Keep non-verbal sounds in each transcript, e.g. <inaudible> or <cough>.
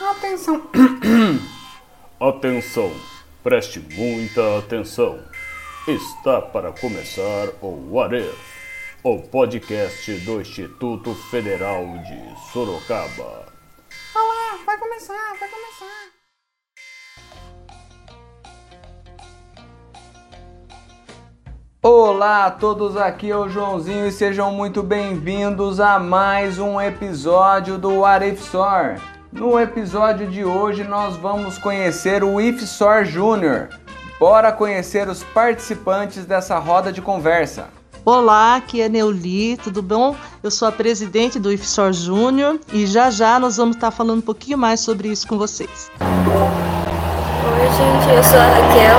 Atenção. <coughs> atenção. Preste muita atenção. Está para começar o What If, o podcast do Instituto Federal de Sorocaba. Olá, vai começar, vai começar. Olá a todos, aqui é o Joãozinho e sejam muito bem-vindos a mais um episódio do What If Store. No episódio de hoje nós vamos conhecer o IFSOR Júnior. Bora conhecer os participantes dessa roda de conversa. Olá, aqui é Neuli, tudo bom? Eu sou a presidente do IFSOR Júnior e já já nós vamos estar falando um pouquinho mais sobre isso com vocês. Oi, gente, eu sou a Raquel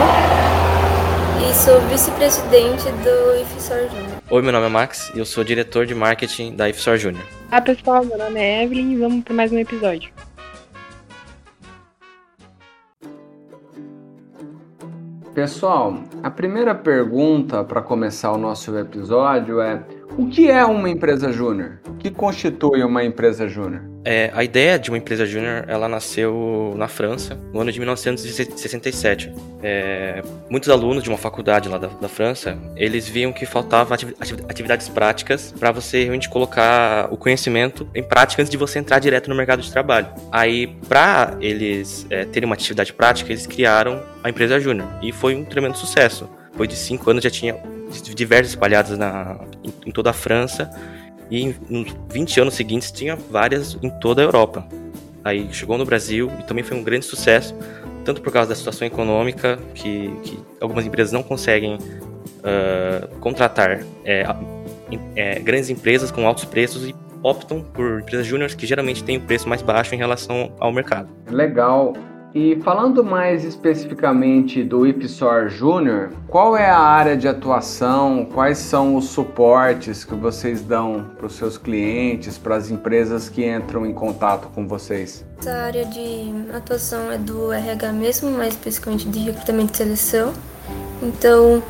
e sou vice-presidente do IFSOR Júnior. Oi, meu nome é Max e eu sou diretor de marketing da IFSOR Júnior. Olá pessoal, meu nome é Evelyn e vamos para mais um episódio. Pessoal, a primeira pergunta para começar o nosso episódio é: o que é uma empresa júnior? O que constitui uma empresa júnior? É, a ideia de uma empresa júnior, ela nasceu na França, no ano de 1967. É, muitos alunos de uma faculdade lá da, da França, eles viam que faltava atividades práticas para você realmente colocar o conhecimento em prática antes de você entrar direto no mercado de trabalho. Aí, para eles é, terem uma atividade prática, eles criaram a empresa júnior e foi um tremendo sucesso. Depois de cinco anos já tinha diversas espalhadas na, em, em toda a França e nos 20 anos seguintes tinha várias em toda a Europa. Aí chegou no Brasil e também foi um grande sucesso, tanto por causa da situação econômica, que, que algumas empresas não conseguem uh, contratar é, é, grandes empresas com altos preços e optam por empresas júniores que geralmente têm o um preço mais baixo em relação ao mercado. Legal. E falando mais especificamente do IPSOR Júnior, qual é a área de atuação? Quais são os suportes que vocês dão para os seus clientes, para as empresas que entram em contato com vocês? Essa área de atuação é do RH mesmo, mais especificamente de recrutamento e seleção. Então,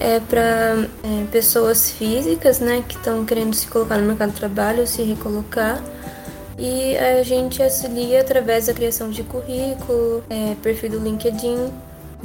é para é, pessoas físicas, né, que estão querendo se colocar no mercado de trabalho, se recolocar e a gente auxilia através da criação de currículo, é, perfil do LinkedIn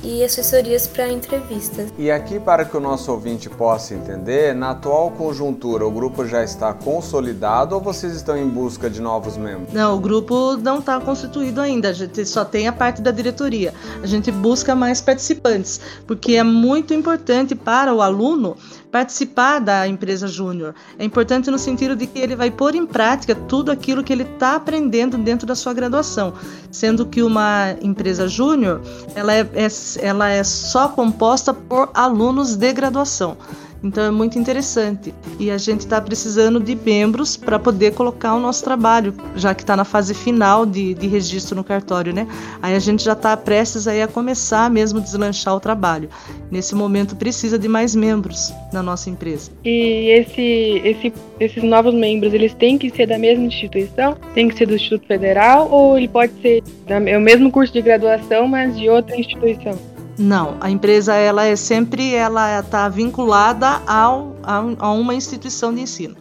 e assessorias para entrevistas. E aqui, para que o nosso ouvinte possa entender, na atual conjuntura, o grupo já está consolidado ou vocês estão em busca de novos membros? Não, o grupo não está constituído ainda, a gente só tem a parte da diretoria. A gente busca mais participantes, porque é muito importante para o aluno participar da empresa júnior. É importante no sentido de que ele vai pôr em prática tudo aquilo que ele está aprendendo dentro da sua graduação, sendo que uma empresa júnior ela é, é, ela é só composta por alunos de graduação. Então é muito interessante. E a gente está precisando de membros para poder colocar o nosso trabalho, já que está na fase final de, de registro no cartório, né? Aí a gente já está prestes aí a começar mesmo a deslanchar o trabalho. Nesse momento precisa de mais membros na nossa empresa. E esse, esse, esses novos membros, eles têm que ser da mesma instituição? Tem que ser do Instituto Federal ou ele pode ser é o mesmo curso de graduação, mas de outra instituição? Não, a empresa ela é sempre ela está vinculada ao, a, a, uma instituição de ensino.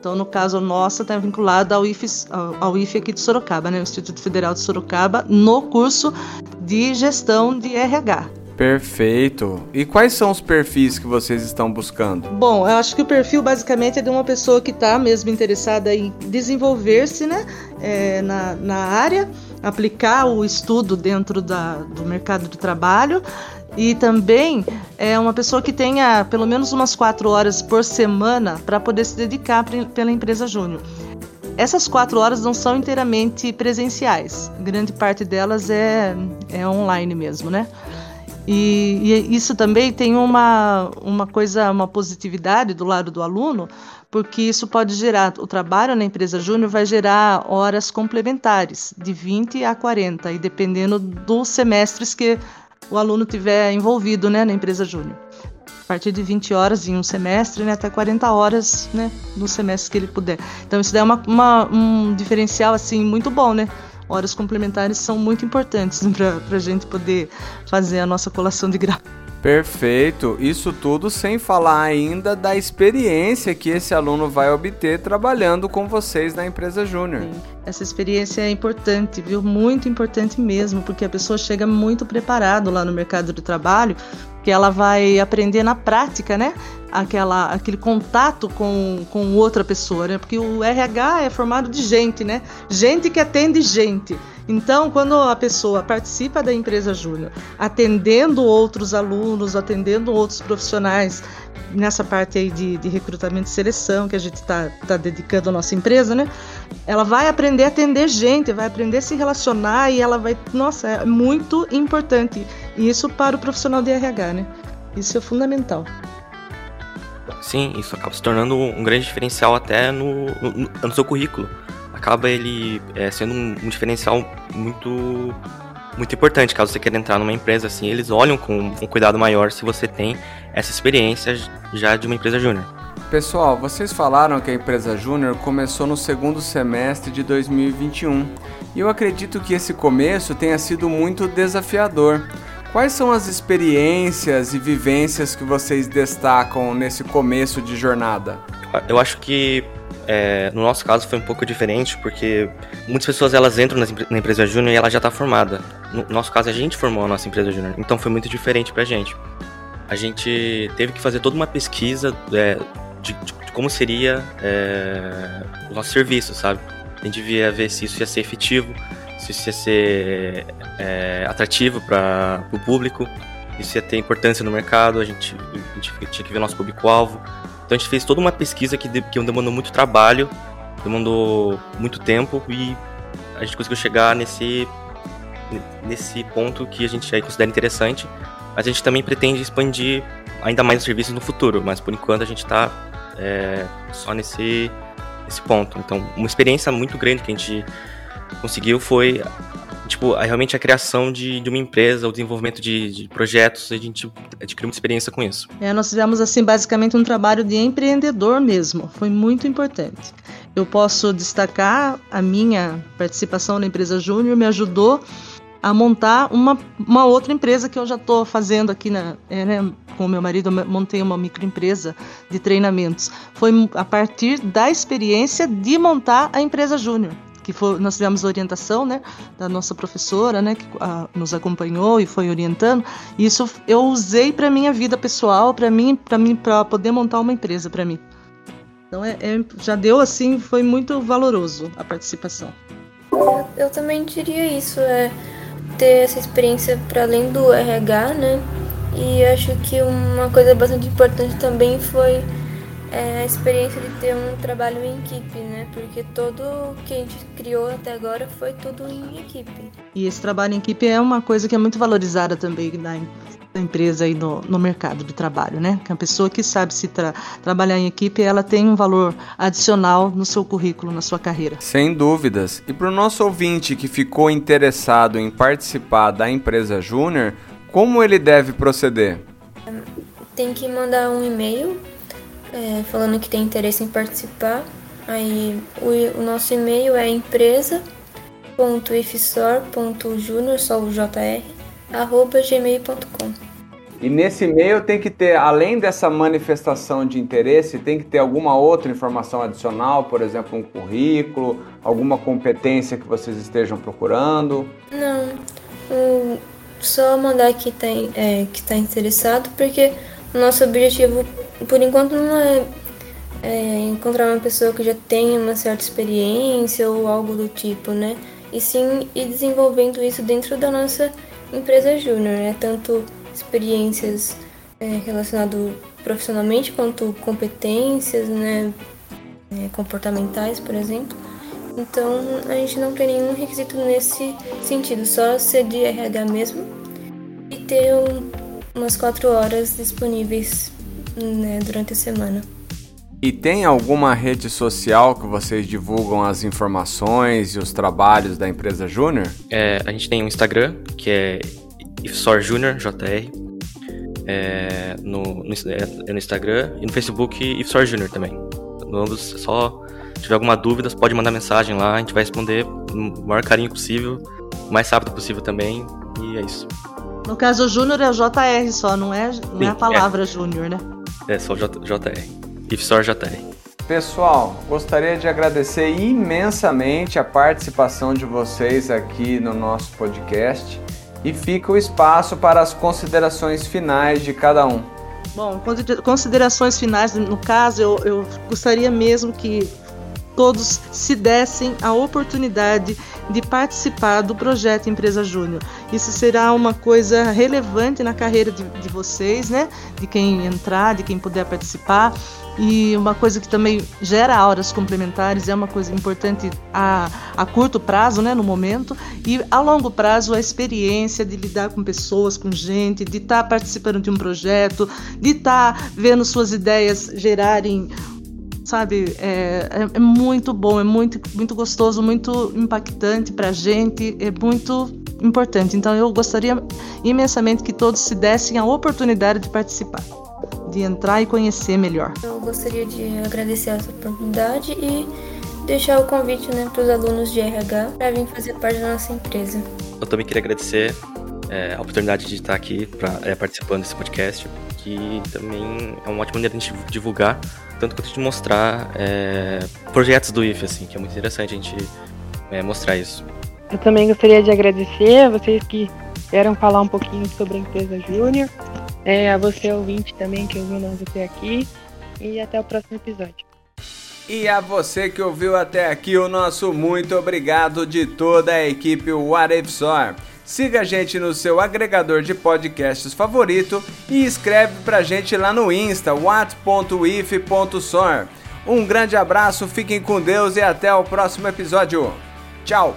Então, no caso nossa, está vinculada ao IFE, ao IFE aqui de Sorocaba, né, o Instituto Federal de Sorocaba, no curso de gestão de RH. Perfeito. E quais são os perfis que vocês estão buscando? Bom, eu acho que o perfil basicamente é de uma pessoa que está mesmo interessada em desenvolver-se né, é, na, na área aplicar o estudo dentro da, do mercado de trabalho e também é uma pessoa que tenha pelo menos umas quatro horas por semana para poder se dedicar pela empresa Júnior. Essas quatro horas não são inteiramente presenciais, grande parte delas é, é online mesmo, né? E, e, isso também tem uma, uma coisa, uma positividade do lado do alulo, porque isso pode gerar, o trabalho na empresa júnior vai gerar horas complementares, de 20 a 40, e dependendo dos semestres que o aluno tiver envolvido né, na empresa júnior. A partir de 20 horas em um semestre, né, até 40 horas né, no semestre que ele puder. Então isso é uma, uma, um diferencial assim muito bom, né? Horas complementares são muito importantes <laughs> para a gente poder fazer a nossa colação de grau. Perfeito. Isso tudo sem falar ainda da experiência que esse aluno vai obter trabalhando com vocês na empresa Júnior. Essa experiência é importante, viu? Muito importante mesmo, porque a pessoa chega muito preparado lá no mercado de trabalho, que ela vai aprender na prática, né? Aquela, aquele contato com, com outra pessoa, né? Porque o RH é formado de gente, né? Gente que atende gente. Então, quando a pessoa participa da empresa júnior, atendendo outros alunos, atendendo outros profissionais, nessa parte aí de, de recrutamento e seleção que a gente está tá dedicando à nossa empresa, né? Ela vai aprender a atender gente, vai aprender a se relacionar e ela vai. Nossa, é muito importante. isso para o profissional de RH, né? Isso é fundamental. Sim, isso acaba se tornando um grande diferencial até no, no, no seu currículo acaba ele é, sendo um, um, diferencial muito muito importante. Caso você queira entrar numa empresa assim eles olham com um cuidado maior se você tem essa experiência já de uma empresa júnior. Pessoal vocês falaram que a empresa júnior começou no segundo semestre de 2021 e eu acredito que esse começo tenha sido muito desafiador Quais são as experiências e vivências que vocês destacam nesse começo de jornada? Eu acho que é, no nosso caso foi um pouco diferente, porque muitas pessoas elas entram na empresa júnior e ela já está formada. No nosso caso, a gente formou a nossa empresa júnior, então foi muito diferente pra gente. A gente teve que fazer toda uma pesquisa é, de, de, como seria é, o nosso serviço, sabe? A gente devia ver se isso ia ser efetivo, se isso ia ser é, atrativo para o público, isso ia ter importância no mercado, a gente, a gente tinha que ver nosso público-alvo então a gente fez toda uma pesquisa que, que demandou muito trabalho, demandou muito tempo e a gente conseguiu chegar nesse, nesse ponto que a gente aí considera interessante. Mas a gente também pretende expandir ainda mais os serviços no futuro, mas por enquanto a gente está é, só nesse, nesse ponto. Então, uma experiência muito grande que a gente conseguiu foi tipo, realmente a criação de, de uma empresa, o desenvolvimento de, de projetos, a gente adquiriu muita experiência com isso. É, nós fizemos, assim, basicamente um trabalho de empreendedor mesmo, foi muito importante. Eu posso destacar a minha participação na empresa Júnior, me ajudou a montar uma, uma outra empresa que eu já estou fazendo aqui na, é, né, com meu marido, eu montei uma microempresa de treinamentos. Foi a partir da experiência de montar a empresa Júnior que foi, nós tivemos orientação, né, da nossa professora, né, que a, nos acompanhou e foi orientando. Isso eu usei para minha vida pessoal, para mim, para mim, para poder montar uma empresa para mim. Então é, é, já deu assim, foi muito valoroso a participação. Eu, eu também diria isso, é ter essa experiência para além do RH, né? E acho que uma coisa bastante importante também foi é a experiência de ter um trabalho em equipe, né? Porque todo que a gente criou até agora foi tudo em equipe. E esse trabalho em equipe é uma coisa que é muito valorizada também na, empresa e no, no mercado de trabalho, né? Que a pessoa que sabe se tra trabalhar em equipe, ela tem um valor adicional no seu currículo, na sua carreira. Sem dúvidas. E para o nosso ouvinte que ficou interessado em participar da empresa Júnior, como ele deve proceder? Tem que mandar um e-mail é, falando que tem interesse em participar. Aí o, o nosso e-mail é empresa.ifsor.junior, só o JR, arroba gmail.com. E nesse e-mail tem que ter, além dessa manifestação de interesse, tem que ter alguma outra informação adicional, por exemplo, um currículo, alguma competência que vocês estejam procurando? Não, só mandar que está é, que tá interessado, porque o nosso objetivo por enquanto não é, é, encontrar uma pessoa que já tenha uma certa experiência ou algo do tipo, né? E sim ir desenvolvendo isso dentro da nossa empresa júnior, né? Tanto experiências é, relacionadas profissionalmente quanto competências, né? É, comportamentais, por exemplo. Então a gente não tem nenhum requisito nesse sentido, só ser de RH mesmo e ter um, umas quatro horas disponíveis né, durante a semana. E tem alguma rede social que vocês divulgam as informações e os trabalhos da empresa Júnior? É, a gente tem um Instagram, que é IFSOR JR. É, no, no, é no Instagram e no Facebook IFSOR Junior também. Ambos, só se tiver alguma dúvida, pode mandar mensagem lá, a gente vai responder o maior carinho possível, o mais rápido possível também, e é isso. No caso, o Júnior é o JR só, não é, não Sim, é a palavra Júnior, né? É só J, JR. IFSOR JR. Pessoal, gostaria de agradecer imensamente a participação de vocês aqui no nosso podcast e fica o espaço para as considerações finais de cada um. Bom, considerações finais, no caso, eu, eu gostaria mesmo que todos se dessem a oportunidade de participar do projeto Empresa Júnior. Isso será uma coisa relevante na carreira de, de, vocês, né? De quem entrar, de quem puder participar. E uma coisa que também gera horas complementares, é uma coisa importante a, a curto prazo, né, no momento, e a longo prazo a experiência de lidar com pessoas, com gente, de estar tá participando de um projeto, de estar tá vendo suas ideias gerarem sabe? É, é, é, muito bom, é muito, muito gostoso, muito impactante para a gente, é muito importante. Então eu gostaria imensamente que todos se dessem a oportunidade de participar, de entrar e conhecer melhor. Eu gostaria de agradecer essa oportunidade e deixar o convite né, para os alunos de RH para vir fazer parte da nossa empresa. Eu também queria agradecer é, a oportunidade de estar aqui pra, é, participando desse podcast, que também é uma ótima maneira de a gente divulgar tanto quanto de mostrar é, projetos do IF, assim, que é muito interessante a gente é, mostrar isso. Eu também gostaria de agradecer a vocês que vieram falar um pouquinho sobre a empresa Júnior, é, a você ouvinte também que ouviu nós até aqui, e até o próximo episódio. E a você que ouviu até aqui, o nosso muito obrigado de toda a equipe What If Soar. Siga a gente no seu agregador de podcasts favorito e escreve pra gente lá no Insta, what.if.sor. Um grande abraço, fiquem com Deus e até o próximo episódio. Tchau!